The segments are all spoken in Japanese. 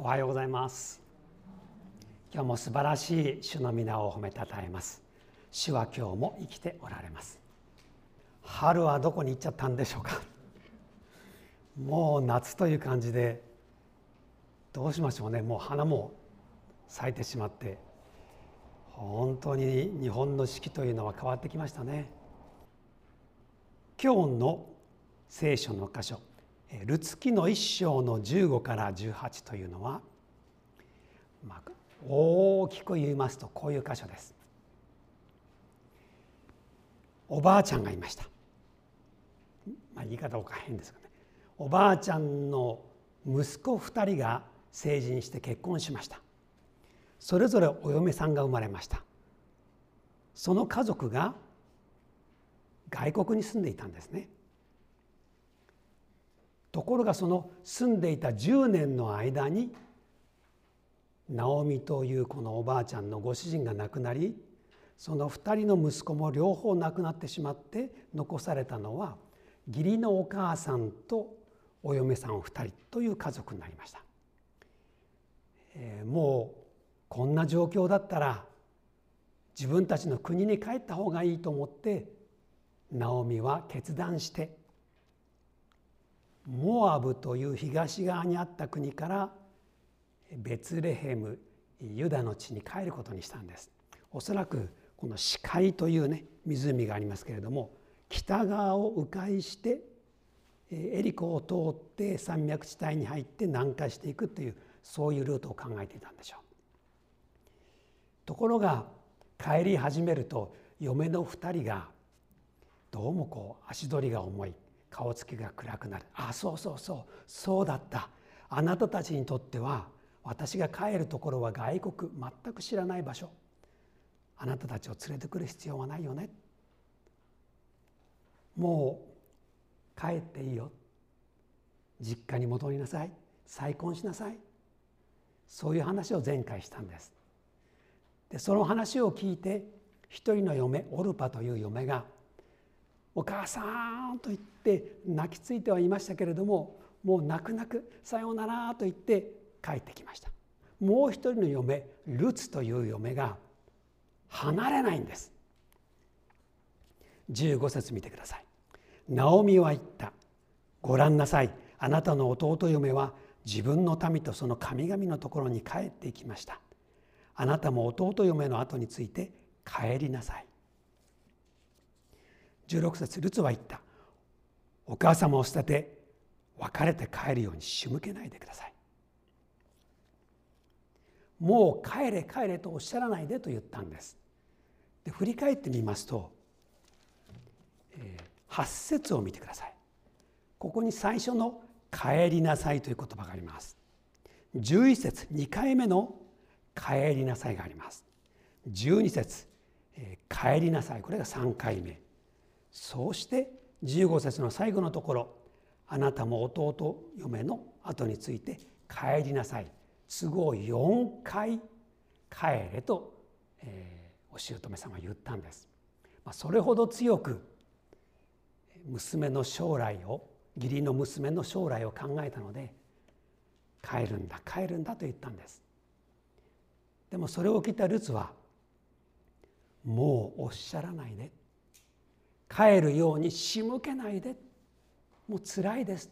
おはようございます。今日も素晴らしい主の皆を褒めたたえます。主は今日も生きておられます。春はどこに行っちゃったんでしょうか。もう夏という感じでどうしましょうね。もう花も咲いてしまって本当に日本の四季というのは変わってきましたね。今日の聖書の箇所ルツキの一章の15から18というのは、まあ、大きく言いますとこういう箇所です。おばあちゃんがいました。まあ、言い方おか変ですけどね。おばあちゃんの息子2人が成人して結婚しました。それぞれお嫁さんが生まれました。その家族が外国に住んでいたんですね。ところがその住んでいた10年の間にナオミというこのおばあちゃんのご主人が亡くなりその2人の息子も両方亡くなってしまって残されたのは義理のお母さんとお嫁さん2人という家族になりました。えー、もうこんな状況だったら自分たちの国に帰った方がいいと思ってナオミは決断してモアブという東側にあった国からベツレヘムユダの地に帰ることにしたんですおそらくこの死海というね湖がありますけれども北側を迂回してエリコを通って山脈地帯に入って南下していくというそういうルートを考えていたんでしょう。ところが帰り始めると嫁の2人がどうもこう足取りが重い顔つきが暗くなる。あそうそうそう。そうだった。あなたたちにとっては私が帰るところは外国全く知らない場所。あなたたちを連れてくる必要はないよね。もう帰っていいよ。実家に戻りなさい。再婚しなさい。そういう話を前回したんです。でその話を聞いて一人の嫁オルパという嫁がお母さんと言って泣きついてはいましたけれどももう泣く泣くさようならと言って帰ってきました。もう一人の嫁ルツという嫁が離れないんです。15節見てください。ナオミは言った。ご覧なさい。あなたの弟嫁は自分の民とその神々のところに帰っていきました。あなたも弟嫁の後について帰りなさい。16節ルツは言った。お母様を捨てて別れて帰るように仕向けないでください。もう帰れ帰れとおっしゃらないでと言ったんです。で振り返ってみますと、えー、8節を見てください。ここに最初の「帰りなさい」という言葉があります。11節2回目の「帰りなさい」があります。12節、えー、帰りなさい」これが3回目。そうして15節の最後のところあなたも弟嫁の後について帰りなさい。都合4回帰れと、えー、お姑さんは言ったんです。まあ、それほど強く娘の将来を義理の娘の将来を考えたので帰るんだ帰るんだと言ったんです。でもそれを聞いたルツはもうおっしゃらないで。帰るように仕向けないで。もう辛いです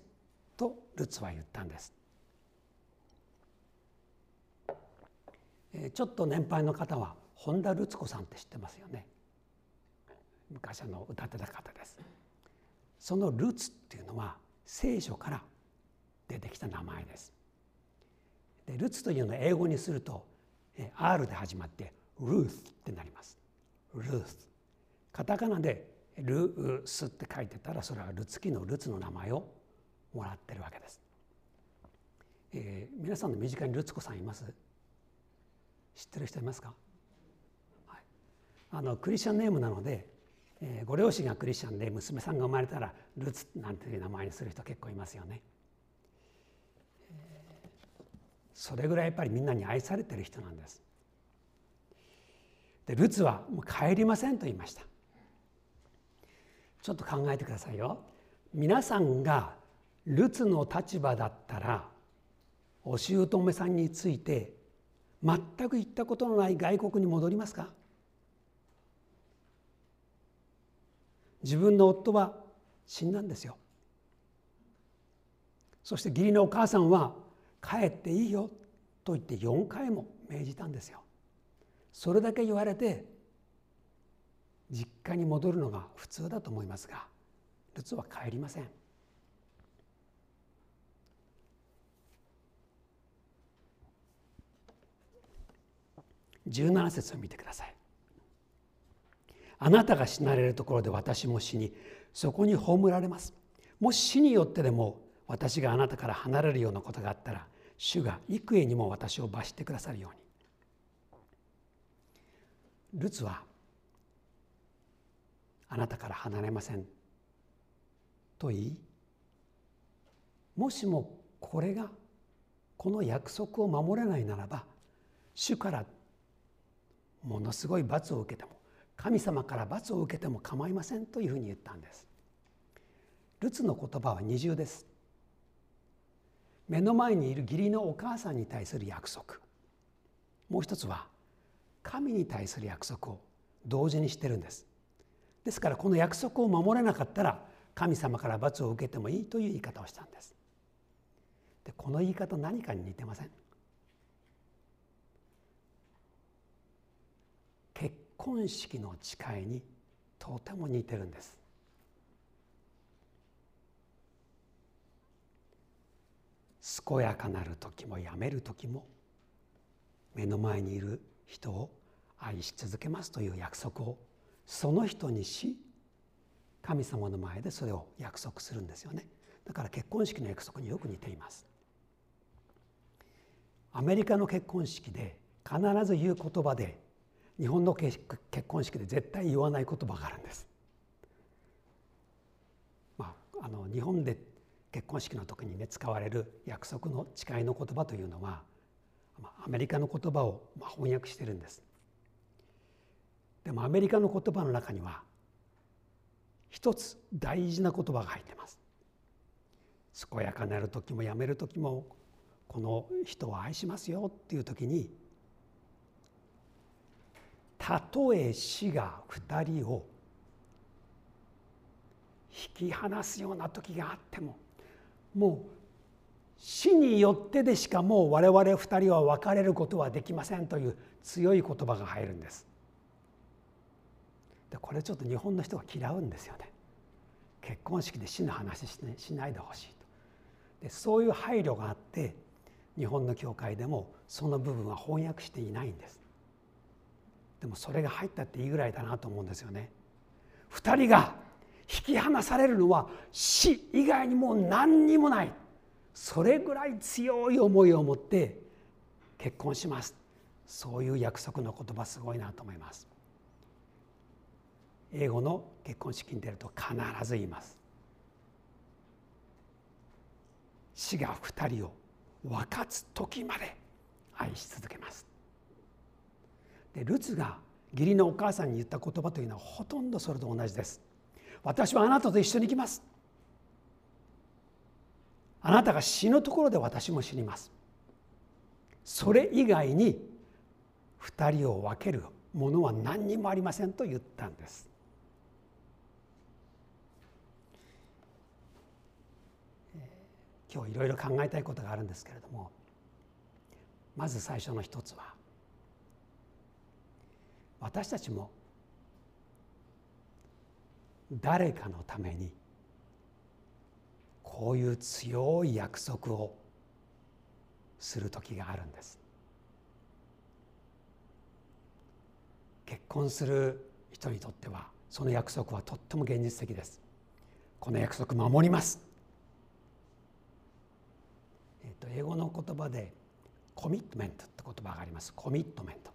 とルツは言ったんです。ちょっと年配の方は本田ルツ子さんって知ってますよね。昔あの歌ってた方です。そのルツっていうのは聖書から出てきた名前です。でルツというのを英語にすると R で始まってルースってなります。ルースカタカナでルースって書いてたらそれはルツキのルツの名前をもらってるわけです。えー、皆さんの身近にルツ子さんいます？知ってる人いますか、はい、あのクリスチャンネームなので、えー、ご両親がクリスチャンで娘さんが生まれたらルツなんていう名前にする人結構いますよね。それぐらいやっぱりみんなに愛されてる人なんです。でルツはもう帰りませんと言いました。ちょっと考えてくださいよ。皆さんがルツの立場だったらお姑さんについて全く行ったことのない外国に戻りますか？自分の夫は死んだんですよ。そして義理のお母さんは帰っていいよと言って4回も命じたんですよ。それだけ言われて実家に戻るのが普通だと思いますがルツは帰りません。17節を見てください。あなたが死なれるところで私も死にそこに葬られます。もし死によってでも私があなたから離れるようなことがあったら主が幾重にも私を罰してくださるように。ルツはあなたから離れません。と言いもしもこれがこの約束を守れないならば主からものすごい罰を受けても神様から罰を受けても構いませんというふうに言ったんです。ルツの言葉は二重です。目の前にいる義理のお母さんに対する約束。もう一つは神に対する約束を同時にしてるんです。ですからこの約束を守れなかったら神様から罰を受けてもいいという言い方をしたんです。でこの言い方何かに似てません。結婚式の誓いにとても似てるんです。健やかなる時もやめる時も目の前にいる人を愛し続けますという約束をその人にし神様の前でそれを約束するんですよねだから結婚式の約束によく似ていますアメリカの結婚式で必ず言う言葉で日本の結婚式で絶対言わない言葉があるんです。まあ、あの日本で結婚式の時にね使われる約束の誓いの言葉というのは、アメリカの言葉をまあ翻訳してるんです。でもアメリカの言葉の中には一つ大事な言葉が入ってます。健やかなる時もやめる時もこの人を愛しますよっていう時にたとえ死が2人を引き離すような時があってももう死によってでしかもう我々2人は別れることはできませんという強い言葉が入るんです。でこれちょっと日本の人が嫌うんですよね。結婚式で死の話し,、しないでほしいとでそういう配慮があって日本の教会でもその部分は翻訳していないんです。でもそれが入ったっていいぐらいだなと思うんですよね。2人が引き離されるのは死以外にもう何にもないそれぐらい強い思いを持って結婚しますそういう約束の言葉すごいなと思います。英語の結婚式に出ると必ず言います。死が2人を分かつ時まで愛し続けます。でルツが義理のお母さんに言った言葉というのはほとんどそれと同じです私はあなたと一緒に行きますあなたが死ぬところで私も死にますそれ以外に2人を分けるものは何にもありませんと言ったんです今日いろいろ考えたいことがあるんですけれどもまず最初の一つは私たちも誰かのためにこういう強い約束をする時があるんです。結婚する人にとってはその約束はとっても現実的です。この約束守ります。と英語の言葉でコミットメントって言葉があります。コミットメント。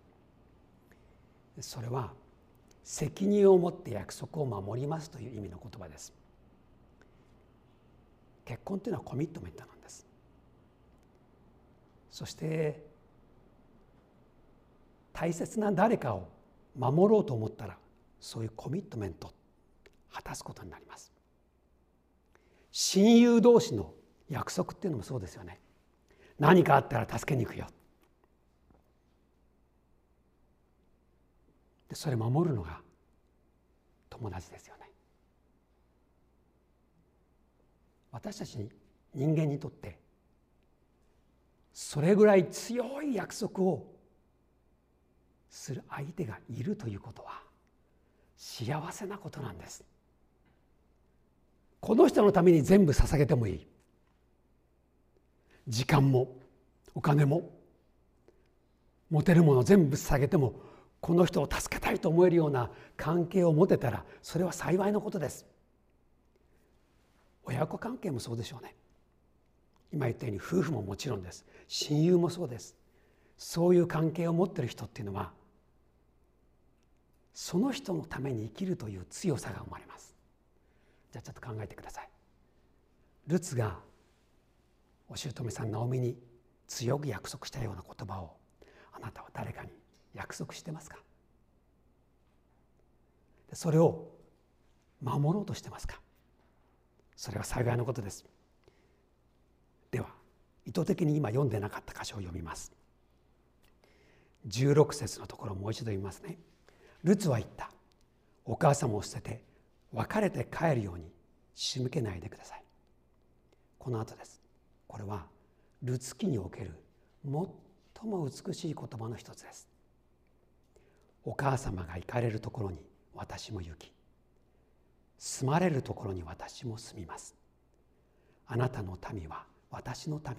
それは責任を持って約束を守りますという意味の言葉です。結婚というのはコミットメントなんです。そして大切な誰かを守ろうと思ったらそういうコミットメント果たすことになります。親友同士の約束っていうのもそうですよね。何かあったら助けに行くよ。でそれ守るのが友達ですよね。私たち人間にとってそれぐらい強い約束をする相手がいるということは幸せなことなんです。この人のために全部捧げてもいい。時間もお金も持てるもの全部捧げてもこの人を助けたいと思えるような関係を持てたらそれは幸いのことです。親子関係もそうでしょうね。今言ったように夫婦ももちろんです。親友もそうです。そういう関係を持ってる人っていうのはその人のために生きるという強さが生まれます。じゃあちょっと考えてください。ルツがお姑さんナオミに強く約束したような言葉をあなたは誰かに約束してますか？それを守ろうとしてますか？それは幸いのことです。では意図的に今読んでなかった箇所を読みます。16節のところをもう一度読みますね。ルツは言った。お母様を捨てて別れて帰るように仕向けないでください。この後です。これはルツ記における最も美しい言葉の一つです。お母様が行かれるところに私も行き住まれるところに私も住みます。あなたの民は私の民。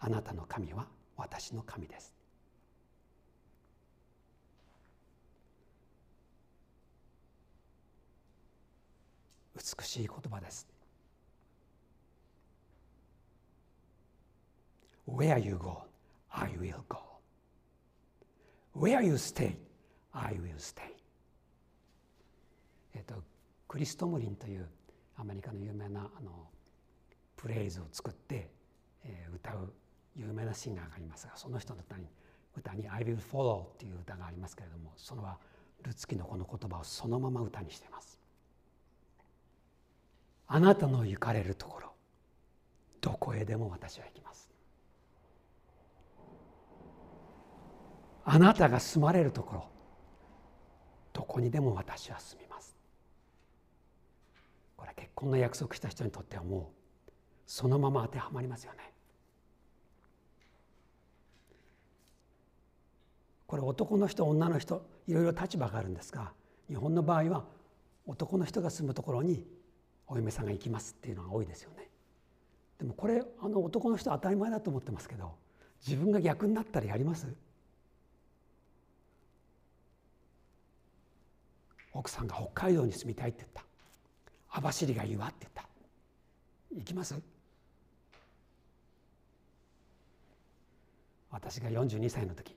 あなたの神は私の神です。美しい言葉です。Where you go, I will go. Where you stay, I will stay. えっと、クリストムリンというアメリカの有名なあのプレイズを作って、えー、歌う有名なシンガーがいますがその人の歌に歌に「I will follow」っていう歌がありますけれどもそのはルツキのこの言葉をそのまま歌にしています。あなたの行かれるところどこへでも私は行きますあなたが住まれるところどこにでも私は住みます。これ結婚の約束した人にとってはもうそのまま当てはまりますよね。これ男の人女の人いろいろ立場があるんですが日本の場合は男の人が住むところにお嫁さんが行きますっていうのが多いですよね。でもこれあの男の人当たり前だと思ってますけど自分が逆になったらやります？奥さんが北海道に住みたいって言った。網走がいいわって言った。行きます？私が42歳の時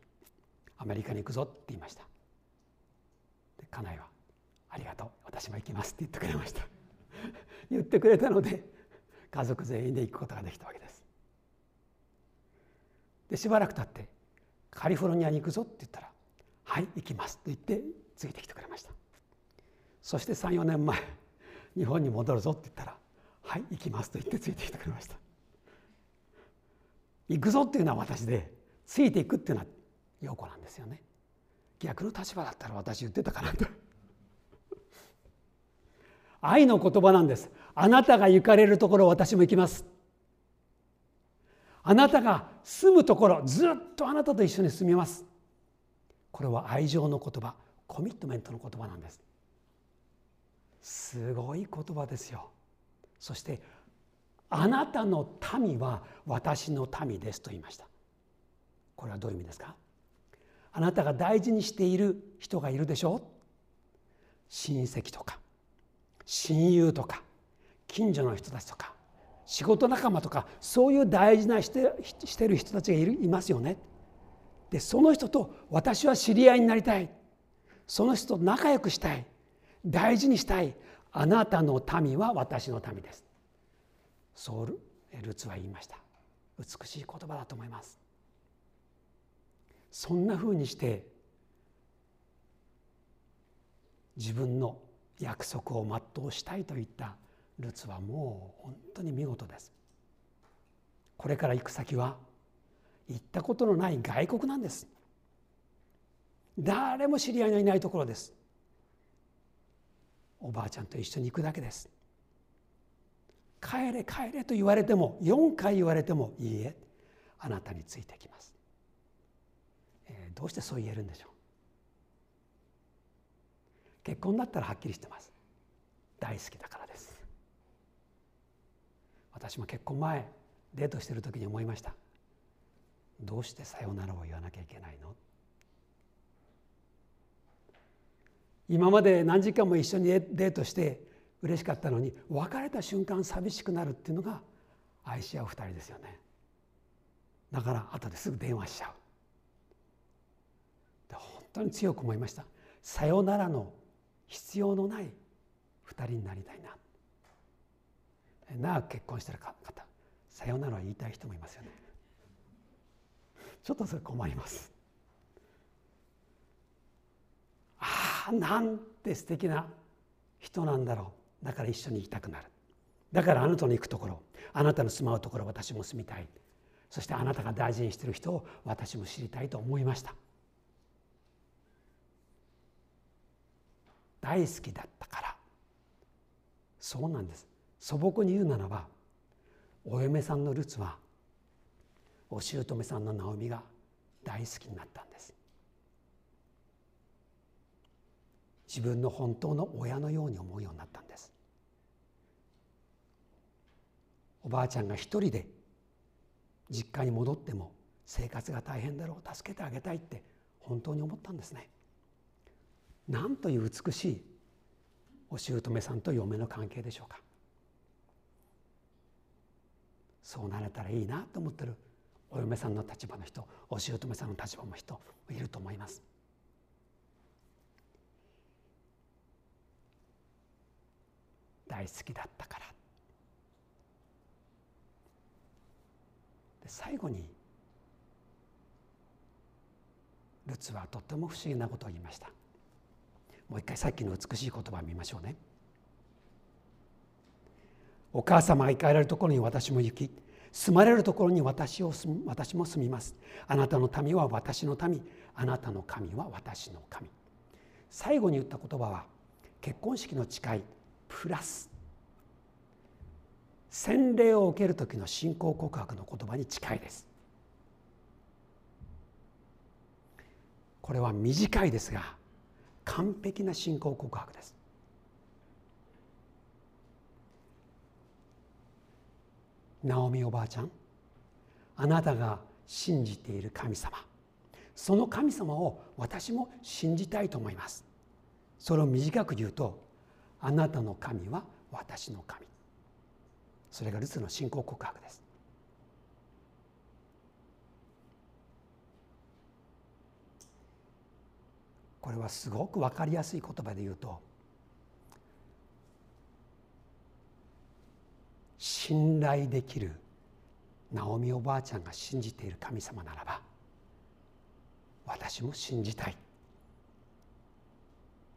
アメリカに行くぞって言いました。で家内は「ありがとう私も行きます」って言ってくれました。言ってくれたので家族全員で行くことができたわけです。でしばらく経ってカリフォルニアに行くぞって言ったら「はい行きます」と言ってついてきてくれました。そして34年前日本に戻るぞって言ったら「はい行きます」と言ってついてきてくれました。行くぞっていうのは私でついていくっていうのは陽子なんですよね。逆の立場だったら私言ってたかなと。愛の言葉なんです。あなたが行かれるところ私も行きます。あなたが住むところずっとあなたと一緒に住みます。これは愛情の言葉コミットメントの言葉なんです。すごい言葉ですよ。そしてあなたの民は私の民ですと言いました。これはどういう意味ですか？あなたが大事にしている人がいるでしょう？親戚とか親友とか近所の人たちとか仕事仲間とかそういう大事なしてしてる人たちがいるいますよね。でその人と私は知り合いになりたい。その人と仲良くしたい。大事にしたい。あなたの民は私の民です。そうルツは言いました。美しい言葉だと思います。そんなふうにして自分の約束を全うしたいといったルツはもう本当に見事です。これから行く先は行ったことのない外国なんです。誰も知り合いのいないところです。おばあちゃんと一緒に行くだけです。帰れ帰れと言われても4回言われてもいいえあなたについてきます、えー、どうしてそう言えるんでしょう？結婚だったらはっきりしてます。大好きだからです。私も結婚前デートしてる時に思いました。どうしてさよならを言わなきゃいけないの？今まで何時間も一緒にデートして嬉しかったのに別れた瞬間寂しくなるっていうのが愛し合う二人ですよね。だから後ですぐ電話しちゃう。で本当に強く思いました。さよならの必要のない二人になりたいな。長く結婚してる方さよなら言いたい人もいますよね。ちょっとそれ困ります。ああなんて素敵な人なんだろう。だから一緒に行きたくなる。だからあなたの行くところあなたの住まうところ私も住みたい。そしてあなたが大事にしている人を私も知りたいと思いました。大好きだったから。そうなんです。素朴に言うならばお嫁さんのルツはお姑さんのナオミが大好きになったんです。自分の本当の親のように思うようになったんです。おばあちゃんが一人で実家に戻っても生活が大変だろう助けてあげたいって本当に思ったんですね。なんという美しいお姑さんと嫁の関係でしょうか。そうなれたらいいなと思ってるお嫁さんの立場の人お姑さんの立場の人いると思います。大好きだったから。で最後にルツはとっても不思議なことを言いました。もう一回さっきの美しい言葉を見ましょうね。お母様が行かれるところに私も行き住まれるところに私を私も住みます。あなたの民は私の民。あなたの神は私の神。最後に言った言葉は結婚式の誓い。プラス洗礼を受ける時の信仰告白の言葉に近いです。これは短いですが完璧な信仰告白です。ナオミおばあちゃんあなたが信じている神様その神様を私も信じたいと思います。それを短く言うとあなたの神は私の神。それがルツの信仰告白です。これはすごく分かりやすい言葉で言うと信頼できるナオミおばあちゃんが信じている神様ならば私も信じたい。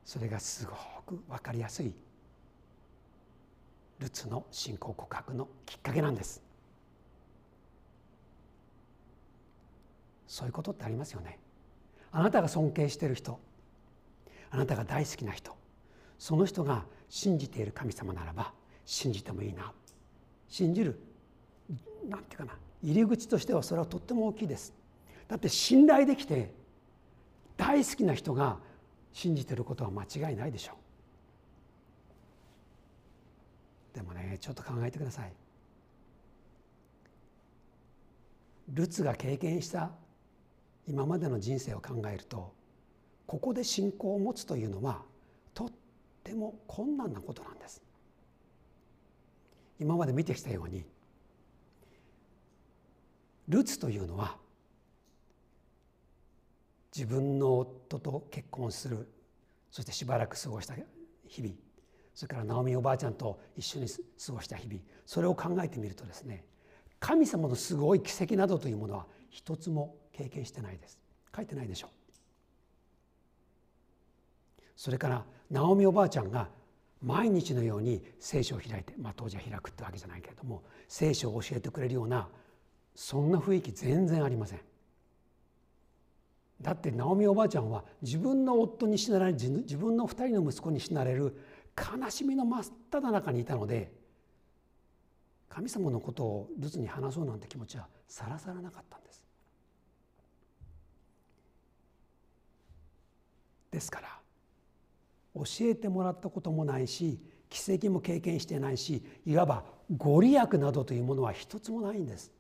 それがすごく分かりやすいルツの信仰告白のきっかけなんです。そういうことってありますよね。あなたが尊敬している人あなたが大好きな人その人が信じている神様ならば信じてもいいな。信じるなんていうかな入り口としてはそれはとっても大きいです。だって信頼できて大好きな人が信じてることは間違いないでしょう。でもねちょっと考えてください。ルツが経験した今までの人生を考えるとここで信仰を持つというのはとっても困難なことなんです。今まで見てきたようにルツというのは自分の夫と結婚する。そしてしばらく過ごした日々。それからナオミおばあちゃんと一緒に過ごした日々。それを考えてみるとですね神様のすごい奇跡などというものは一つも経験してないです。書いてないでしょそれからナオミおばあちゃんが毎日のように聖書を開いて、まあ、当時は開くってわけじゃないけれども聖書を教えてくれるようなそんな雰囲気全然ありません。だってナオミおばあちゃんは自分の夫に死なれ自分の二人の息子に死なれる悲しみの真っ只中にいたので神様のことをルツに話そうなんて気持ちはさらさらなかったんです。ですから教えてもらったこともないし奇跡も経験してないしいわばご利益などというものは一つもないんです。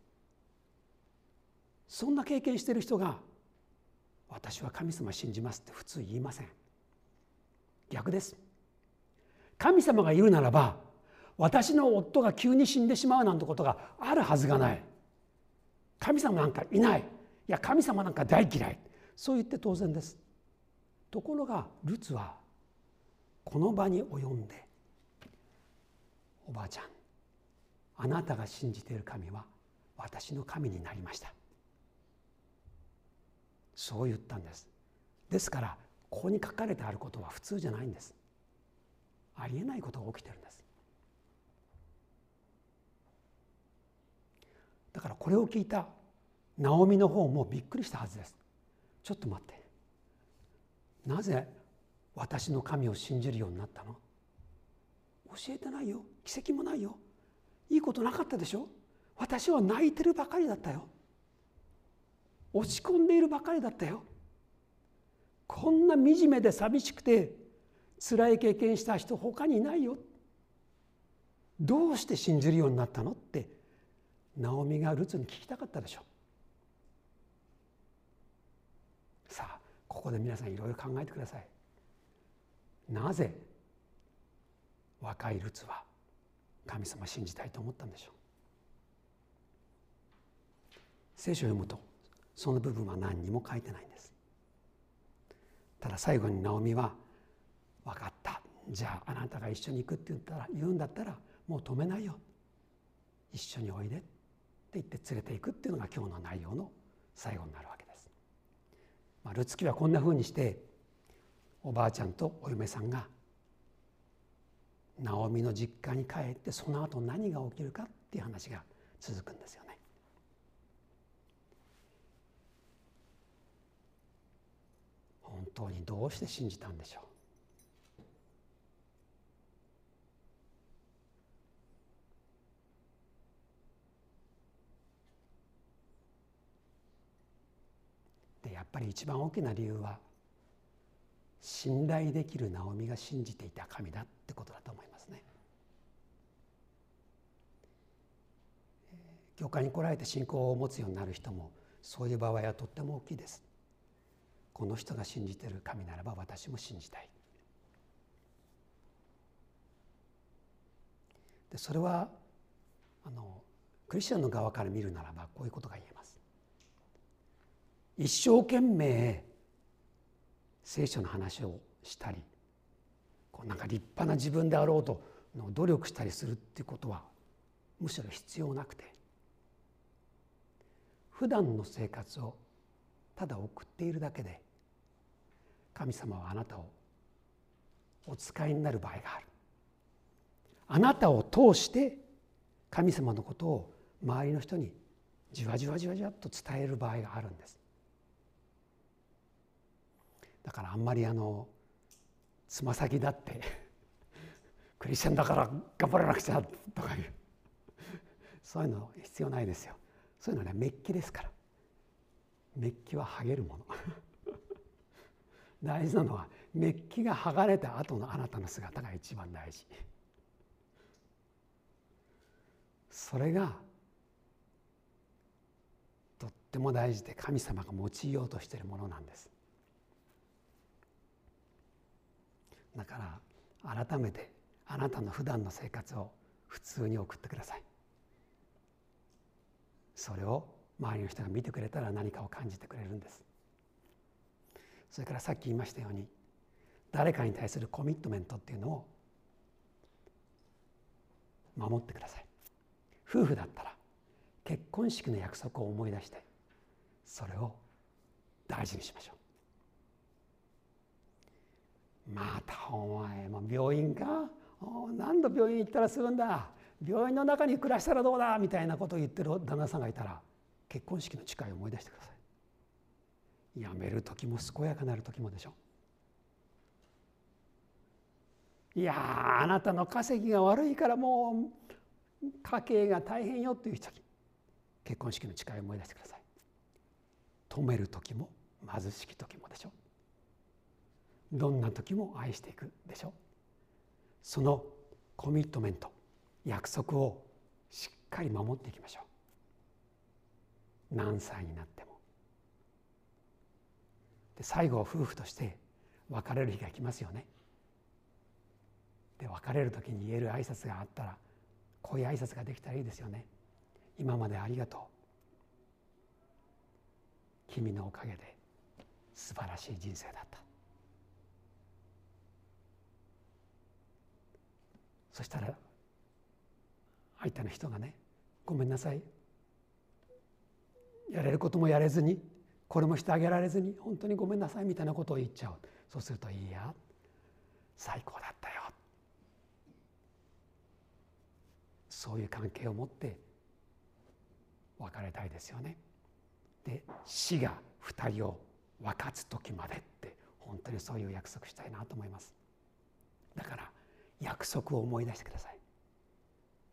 そんな経験している人が私は神様信じますって普通言いません。逆です。神様がいるならば私の夫が急に死んでしまうなんてことがあるはずがない。神様なんかいない。いや神様なんか大嫌い。そう言って当然です。ところがルツはこの場に及んでおばあちゃんあなたが信じている神は私の神になりました。そう言ったんです。ですからここに書かれてあることは普通じゃないんです。ありえないことが起きてるんです。だからこれを聞いたナオミの方もびっくりしたはずです。ちょっと待って。なぜ私の神を信じるようになったの？教えてないよ。奇跡もないよ。いいことなかったでしょ？私は泣いてるばかりだったよ。落ち込んでいるばかりだったよ。こんな惨めで寂しくて辛い経験した人他にいないよ。どうして信じるようになったのってナオミがルツに聞きたかったでしょ。さあここで皆さんいろいろ考えてください。なぜ若いルツは神様を信じたいと思ったんでしょう。聖書を読むとその部分は何にも書いてないんです。ただ最後にナオミは「分かった。じゃああなたが一緒に行くって言ったら言うんだったらもう止めないよ。一緒においで」って言って連れていくっていうのが今日の内容の最後になるわけです。まあ、ルツキはこんなふうにしておばあちゃんとお嫁さんがナオミの実家に帰ってその後何が起きるかっていう話が続くんですよね。本当にどうして信じたんでしょう？やっぱり一番大きな理由は信頼できるナオミが信じていた神だってことだと思いますね。教会に来られて信仰を持つようになる人もそういう場合はとっても大きいです。この人が信じてる神ならば私も信じたい。でそれはあのクリスチャンの側から見るならばこういうことが言えます。一生懸命聖書の話をしたりこうなんか立派な自分であろうとの努力したりするっていうことはむしろ必要なくて。普段の生活をただ送っているだけで神様はあなたをお使いになる場合がある。あなたを通して神様のことを周りの人にじわじわじわじわと伝える場合があるんです。だからあんまりあのつま先だって クリスチャンだから頑張らなくちゃとかいうそういうの必要ないですよ。そういうのはねメッキですから。メッキは剥げるもの。大事なのはメッキが剥がれた後のあなたの姿が一番大事。それがとっても大事で神様が用いようとしているものなんです。だから改めてあなたの普段の生活を普通に送ってください。それを周りの人が見てくれたら何かを感じてくれるんです。それからさっき言いましたように誰かに対するコミットメントっていうのを守ってください。夫婦だったら結婚式の約束を思い出してそれを大事にしましょう。またお前も病院か？何度病院行ったらするんだ？病院の中に暮らしたらどうだ？みたいなことを言ってる旦那さんがいたら結婚式の誓いを思い出してください。やめる時も健やかなる時もでしょ。ういやあなたの稼ぎが悪いからもう家計が大変よっていう時。結婚式の誓いを思い出してください。止める時も貧しき時もでしょ。うどんな時も愛していくでしょ。うそのコミットメント約束をしっかり守っていきましょう。何歳になっても。で最後夫婦として別れる日が来ますよね。で別れる時に言える挨拶があったらこういう挨拶ができたらいいですよね。今までありがとう。君のおかげで素晴らしい人生だった。そしたら相手の人がねごめんなさい。やれることもやれずにこれもしてあげられずに本当にごめんなさいみたいなことを言っちゃうそうするといいや最高だったよそういう関係を持って別れたいですよね。で死が2人を分かつ時までって本当にそういう約束したいなと思います。だから約束を思い出してください。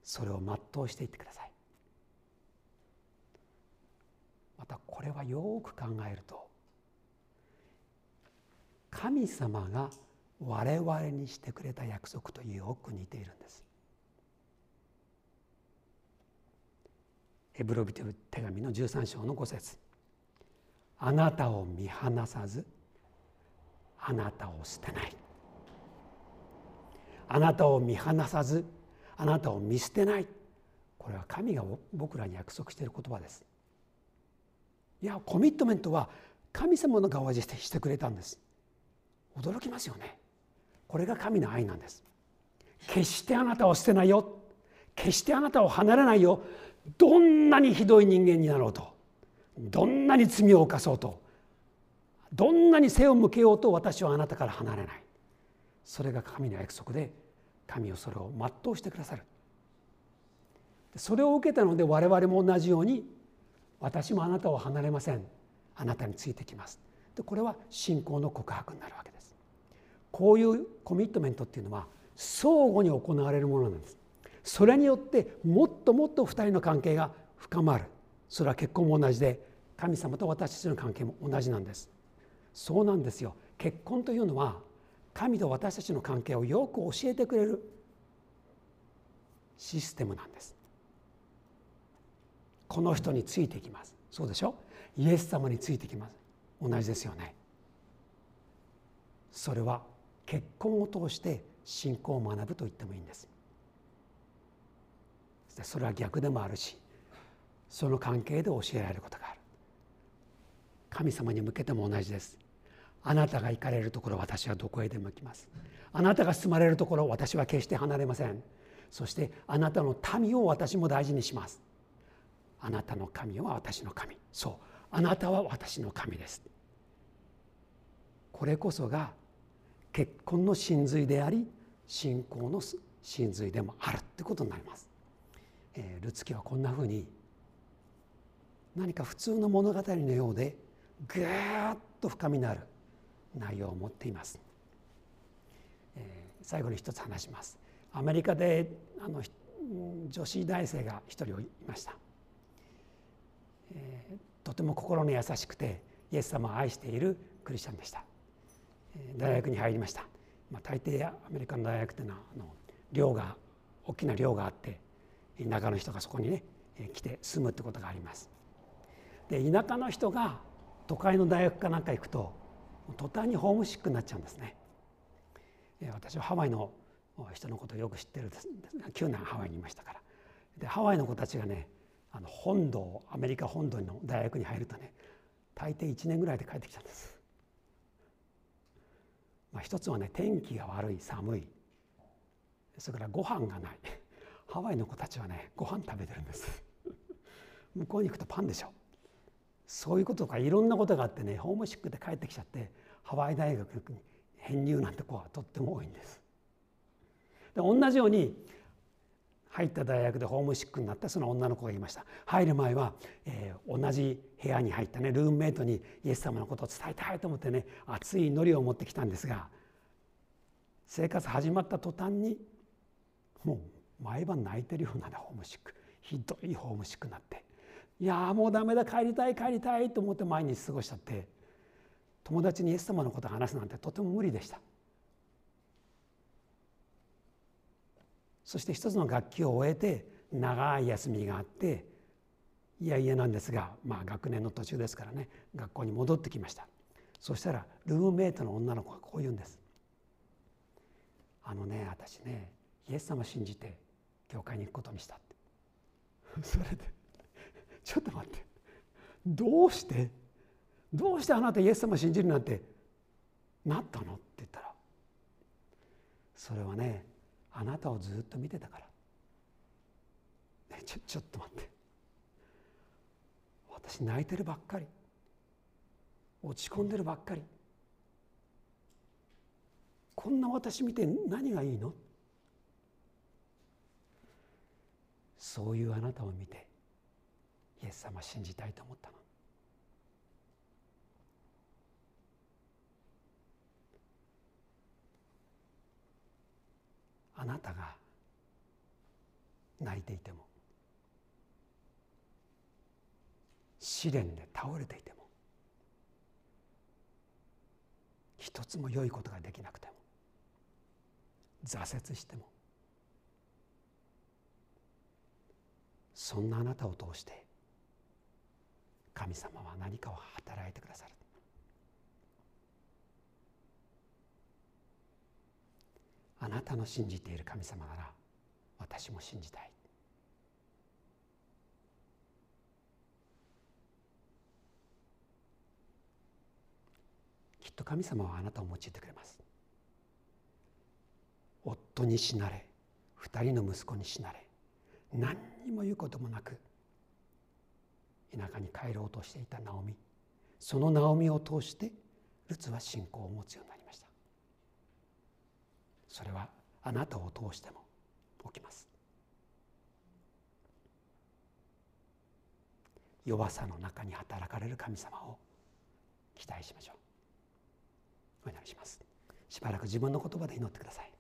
それを全うしていってください。またこれはよく考えると神様が我々にしてくれた約束とよく似ているんです。ヘブロビテ手紙の13章の5節。あなたを見放さずあなたを捨てない。あなたを見放さずあなたを見捨てない。これは神が僕らに約束している言葉です。いやコミットメントは神様の側でしてくれたんです。驚きますよね。これが神の愛なんです。決してあなたを捨てないよ。決してあなたを離れないよ。どんなにひどい人間になろうと。どんなに罪を犯そうと。どんなに背を向けようと私はあなたから離れない。それが神の約束で神をそれを全うしてくださる。それを受けたので我々も同じように私もあなたを離れません。あなたについてきます。でこれは信仰の告白になるわけです。こういうコミットメントっていうのは相互に行われるものなんです。それによってもっともっと2人の関係が深まる。それは結婚も同じで神様と私たちの関係も同じなんです。そうなんですよ。結婚というのは神と私たちの関係をよく教えてくれるシステムなんです。この人についてきます。そうでしょ？イエス様についてきます。同じですよね。それは結婚を通して信仰を学ぶと言ってもいいんです。それは逆でもあるしその関係で教えられることがある。神様に向けても同じです。あなたが行かれるところ私はどこへでも行きます。あなたが住まれるところ私は決して離れません。そしてあなたの民を私も大事にします。あなたの神は私の神。そう。あなたは私の神です。これこそが結婚の真髄であり信仰の真髄でもあるってことになります。えー、ルツキはこんなふうに何か普通の物語のようでぐーっと深みのある内容を持っています。えー、最後に一つ話します。アメリカであの女子大生が一人いました、えー、とても心の優しくてイエス様を愛しているクリスチャンでした、えー、大学に入りました、まあ、大抵アメリカの大学というのはあの寮が大きな寮があって田舎の人がそこにね来て住むってことがあります。で田舎の人が都会の大学かなんか行くと途端にホームシックになっちゃうんですね。私はハワイの人のことをよく知ってるんです9年ハワイにいましたからでハワイの子たちがねあの本土アメリカ本土の大学に入るとね大抵1年ぐらいで帰ってきちゃうんです。まあ、一つはね天気が悪い寒い。それからご飯がない。ハワイの子たちはねご飯食べてるんです。向こうに行くとパンでしょ。そういうこととかいろんなことがあってねホームシックで帰ってきちゃってハワイ大学に編入なんて子はとっても多いんです。で同じように入った大学でホームシックになったその女の子がいました。入る前は、えー、同じ部屋に入ったねルームメイトにイエス様のことを伝えたいと思ってね熱い祈りを持ってきたんですが生活始まった途端にもう毎晩泣いてるような、ね、ホームシック。ひどいホームシックになって。いやもうダメだ帰りたい帰りたいと思って毎日過ごしちゃって友達にイエス様のことを話すなんてとても無理でした。そして一つの楽器を終えて長い休みがあっていやいやなんですがまあ学年の途中ですからね学校に戻ってきました。そしたらルームメイトの女の子がこう言うんです「あのね私ねイエス様信じて教会に行くことにした」って。それで「ちょっと待って。どうして？どうしてあなたイエス様信じるなんてなったの?」って言ったらそれはねあなたをずっと見てたから、ね、ちょちょっと待って。私泣いてるばっかり。落ち込んでるばっかり。こんな私見て何がいいの？そういうあなたを見てイエス様信じたいと思ったの。あなたが泣いていても試練で倒れていても一つも良いことができなくても挫折してもそんなあなたを通して神様は何かを働いてくださる。あなたの信じている神様なら私も信じたい。きっと神様はあなたを用いてくれます。夫に死なれ二人の息子に死なれ何にも言うこともなく田舎に帰ろうとしていたナオミそのナオミを通してルツは信仰を持つようになりました。それはあなたを通しても起きます。弱さの中に働かれる神様を期待しましょう。お祈りします。しばらく自分の言葉で祈ってください。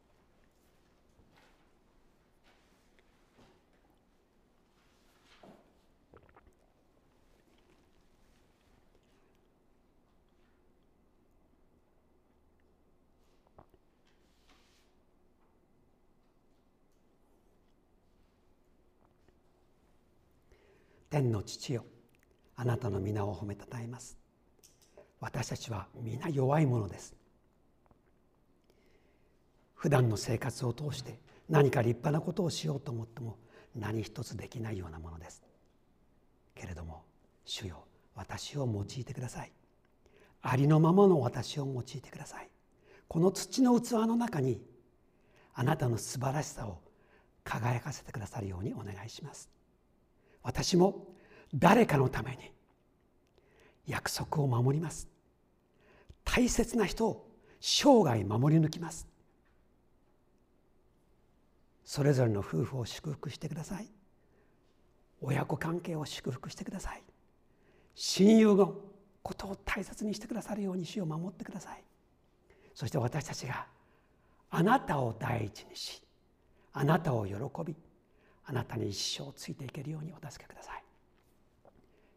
天の父よ。あなたの皆を褒めたたえます。私たちは皆弱いものです。普段の生活を通して何か立派なことをしようと思っても何一つできないようなものです。けれども主よ私を用いてください。ありのままの私を用いてください。この土の器の中にあなたの素晴らしさを輝かせてくださるようにお願いします。私も誰かのために約束を守ります。大切な人を生涯守り抜きます。それぞれの夫婦を祝福してください。親子関係を祝福してください。親友のことを大切にしてくださるように死を守ってください。そして私たちがあなたを第一にしあなたを喜びあなたに一生ついていけるようにお助けください。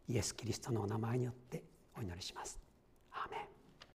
イエス・キリストのお名前によってお祈りします。アーメン。